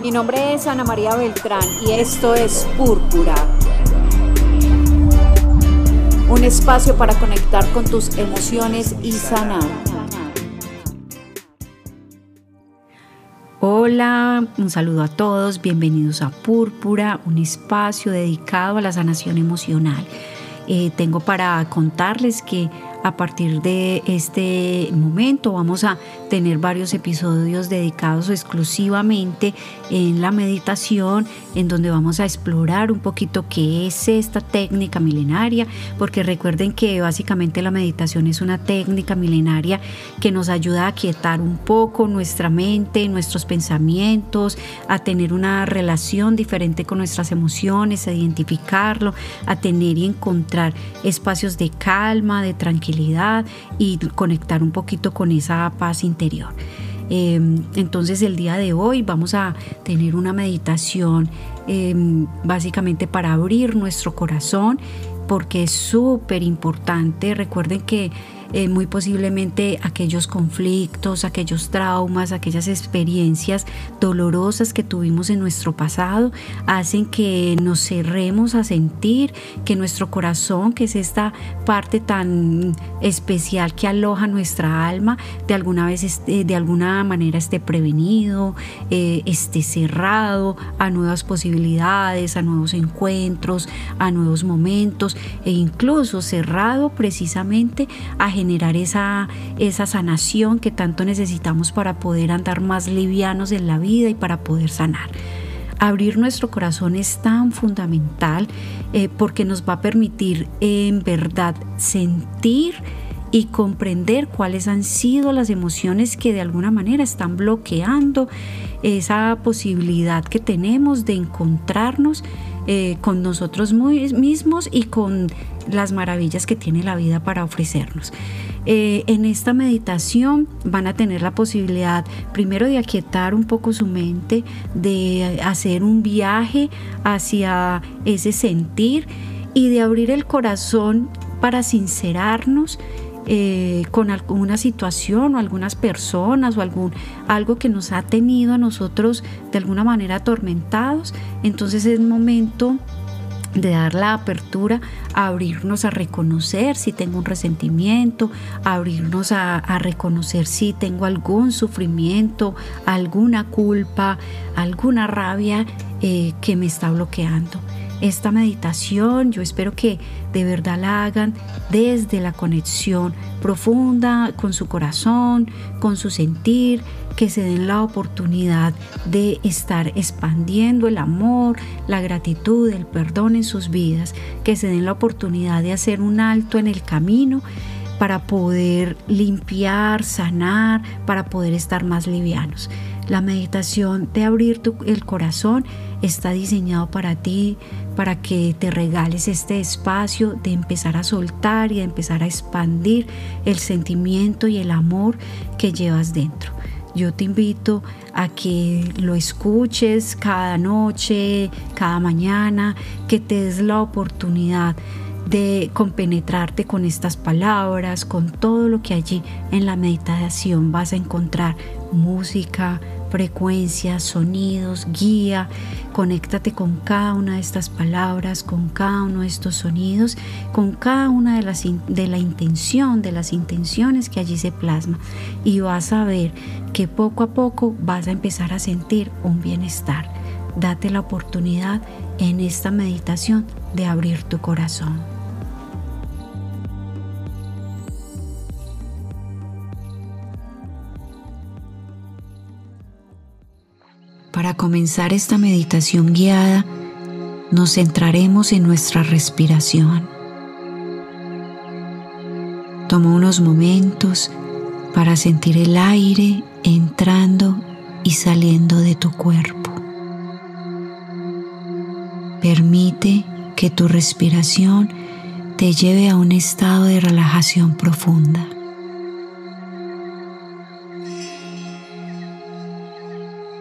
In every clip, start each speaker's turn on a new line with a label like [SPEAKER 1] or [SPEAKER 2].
[SPEAKER 1] Mi nombre es Ana María Beltrán y esto es Púrpura. Un espacio para conectar con tus emociones y sanar.
[SPEAKER 2] Hola, un saludo a todos, bienvenidos a Púrpura, un espacio dedicado a la sanación emocional. Eh, tengo para contarles que a partir de este momento vamos a tener varios episodios dedicados exclusivamente en la meditación, en donde vamos a explorar un poquito qué es esta técnica milenaria, porque recuerden que básicamente la meditación es una técnica milenaria que nos ayuda a quietar un poco nuestra mente, nuestros pensamientos, a tener una relación diferente con nuestras emociones, a identificarlo, a tener y encontrar espacios de calma, de tranquilidad y conectar un poquito con esa paz interior. Em, entonces el día de hoy vamos a tener una meditación em, básicamente para abrir nuestro corazón porque es súper importante. Recuerden que eh, muy posiblemente aquellos conflictos, aquellos traumas, aquellas experiencias dolorosas que tuvimos en nuestro pasado hacen que nos cerremos a sentir que nuestro corazón, que es esta parte tan especial que aloja nuestra alma, de alguna vez de alguna manera esté prevenido, eh, esté cerrado a nuevas posibilidades, a nuevos encuentros, a nuevos momentos e incluso cerrado precisamente a generar esa, esa sanación que tanto necesitamos para poder andar más livianos en la vida y para poder sanar. Abrir nuestro corazón es tan fundamental eh, porque nos va a permitir en verdad sentir y comprender cuáles han sido las emociones que de alguna manera están bloqueando esa posibilidad que tenemos de encontrarnos eh, con nosotros mismos y con las maravillas que tiene la vida para ofrecernos. Eh, en esta meditación van a tener la posibilidad primero de aquietar un poco su mente, de hacer un viaje hacia ese sentir y de abrir el corazón para sincerarnos eh, con alguna situación o algunas personas o algún, algo que nos ha tenido a nosotros de alguna manera atormentados, entonces es momento de dar la apertura abrirnos a reconocer si tengo un resentimiento, abrirnos a, reconocer si tengo algún sufrimiento, alguna culpa, alguna rabia eh, que me está bloqueando esta meditación. Yo espero que de verdad la hagan desde la conexión profunda con su corazón, con su sentir, que se den la oportunidad de estar expandiendo el amor, la gratitud, el perdón en sus vidas, que se den la oportunidad de hacer un alto en el camino para poder limpiar, sanar, para poder estar más livianos. La meditación de abrir el corazón está diseñado para ti, para que te regales este espacio de empezar a soltar y de empezar a expandir el sentimiento y el amor que llevas dentro. Yo te invito a que lo escuches cada noche, cada mañana, que te des la oportunidad de compenetrarte con estas palabras, con todo lo que allí en la meditación vas a encontrar, música, frecuencias, sonidos, guía. Conéctate con cada una de estas palabras, con cada uno de estos sonidos, con cada una de las de la intención, de las intenciones que allí se plasma. Y vas a ver que poco a poco vas a empezar a sentir un bienestar. Date la oportunidad en esta meditación de abrir tu corazón. Para comenzar esta meditación guiada, nos centraremos en nuestra respiración. Toma unos momentos para sentir el aire entrando y saliendo de tu cuerpo. Permite que tu respiración te lleve a un estado de relajación profunda.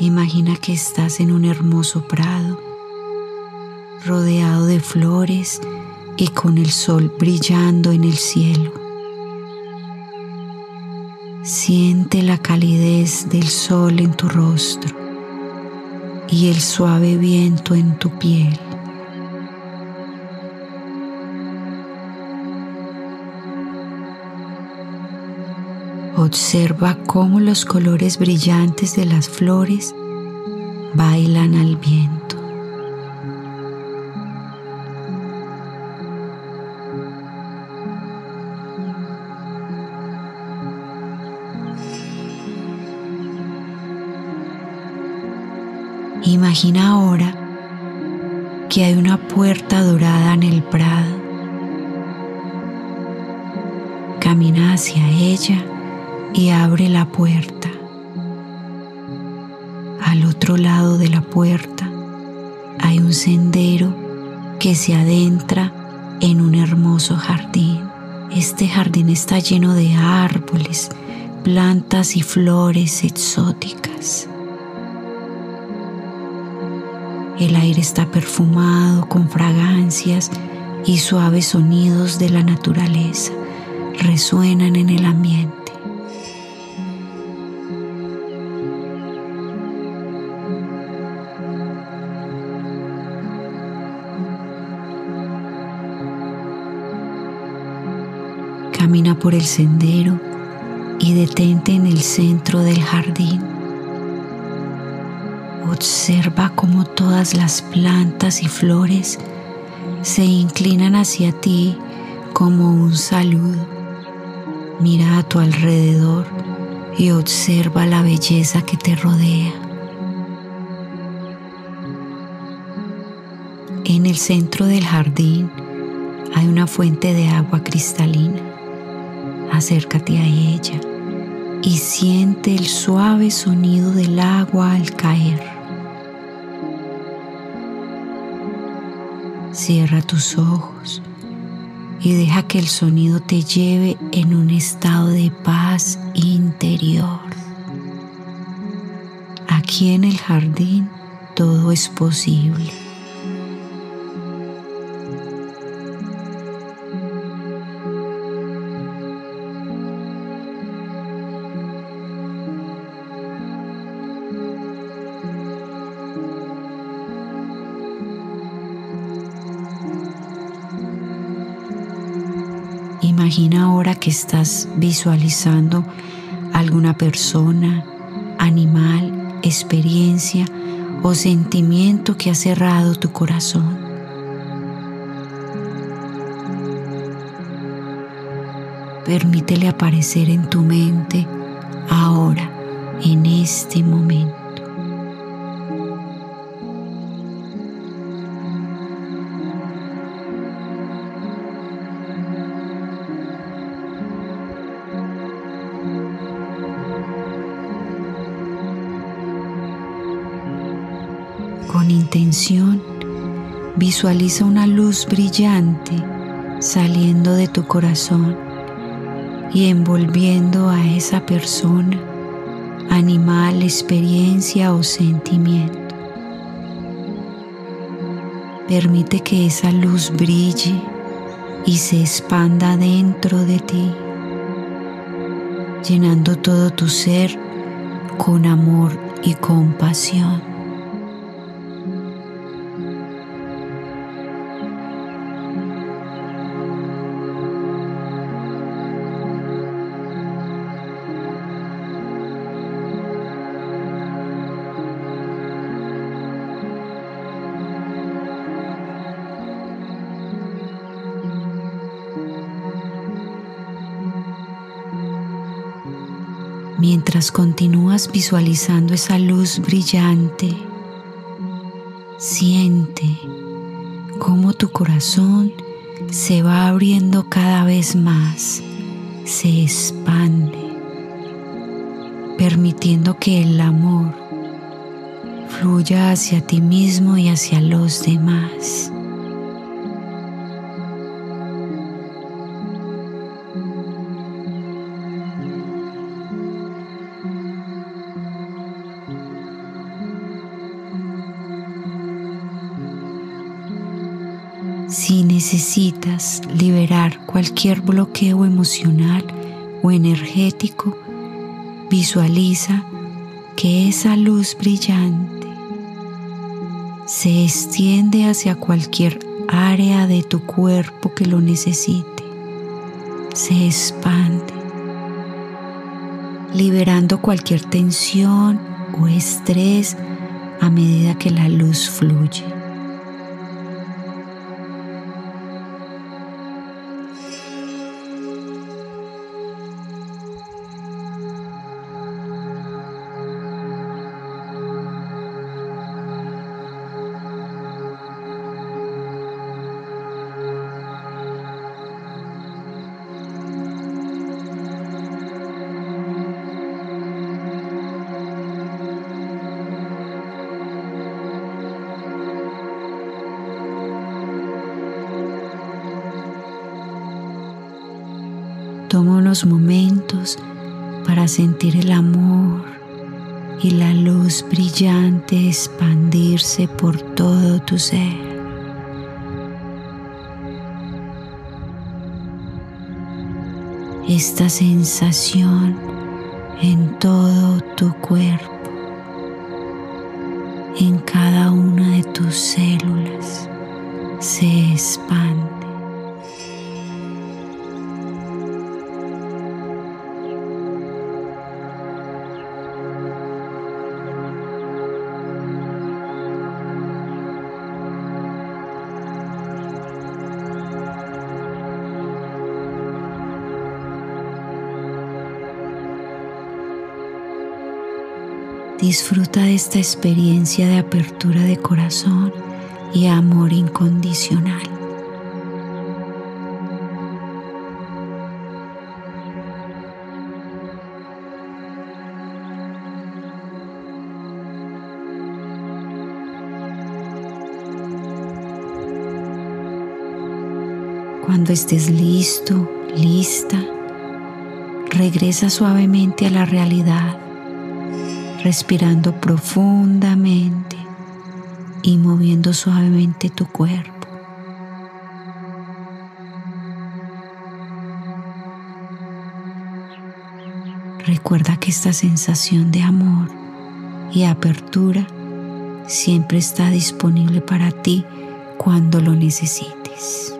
[SPEAKER 2] Imagina que estás en un hermoso prado, rodeado de flores y con el sol brillando en el cielo. Siente la calidez del sol en tu rostro y el suave viento en tu piel. Observa cómo los colores brillantes de las flores bailan al viento. Imagina ahora que hay una puerta dorada en el prado. Camina hacia ella y abre la puerta. Al otro lado de la puerta hay un sendero que se adentra en un hermoso jardín. Este jardín está lleno de árboles, plantas y flores exóticas. El aire está perfumado con fragancias y suaves sonidos de la naturaleza resuenan en el ambiente. Camina por el sendero y detente en el centro del jardín. Observa cómo todas las plantas y flores se inclinan hacia ti como un saludo. Mira a tu alrededor y observa la belleza que te rodea. En el centro del jardín hay una fuente de agua cristalina acércate a ella y siente el suave sonido del agua al caer. Cierra tus ojos y deja que el sonido te lleve en un estado de paz interior. Aquí en el jardín todo es posible. Imagina ahora que estás visualizando alguna persona, animal, experiencia o sentimiento que ha cerrado tu corazón. Permítele aparecer en tu mente ahora, en este momento. Intención, visualiza una luz brillante saliendo de tu corazón y envolviendo a esa persona, animal, experiencia o sentimiento. Permite que esa luz brille y se expanda dentro de ti, llenando todo tu ser con amor y compasión. Mientras continúas visualizando esa luz brillante, siente cómo tu corazón se va abriendo cada vez más, se expande, permitiendo que el amor fluya hacia ti mismo y hacia los demás. Si necesitas liberar cualquier bloqueo emocional o energético, visualiza que esa luz brillante se extiende hacia cualquier área de tu cuerpo que lo necesite. Se expande, liberando cualquier tensión o estrés a medida que la luz fluye. Momentos para sentir el amor y la luz brillante expandirse por todo tu ser. Esta sensación en todo tu cuerpo, en cada una de tus células, se expande. Disfruta de esta experiencia de apertura de corazón y amor incondicional. Cuando estés listo, lista, regresa suavemente a la realidad respirando profundamente y moviendo suavemente tu cuerpo. Recuerda que esta sensación de amor y apertura siempre está disponible para ti cuando lo necesites.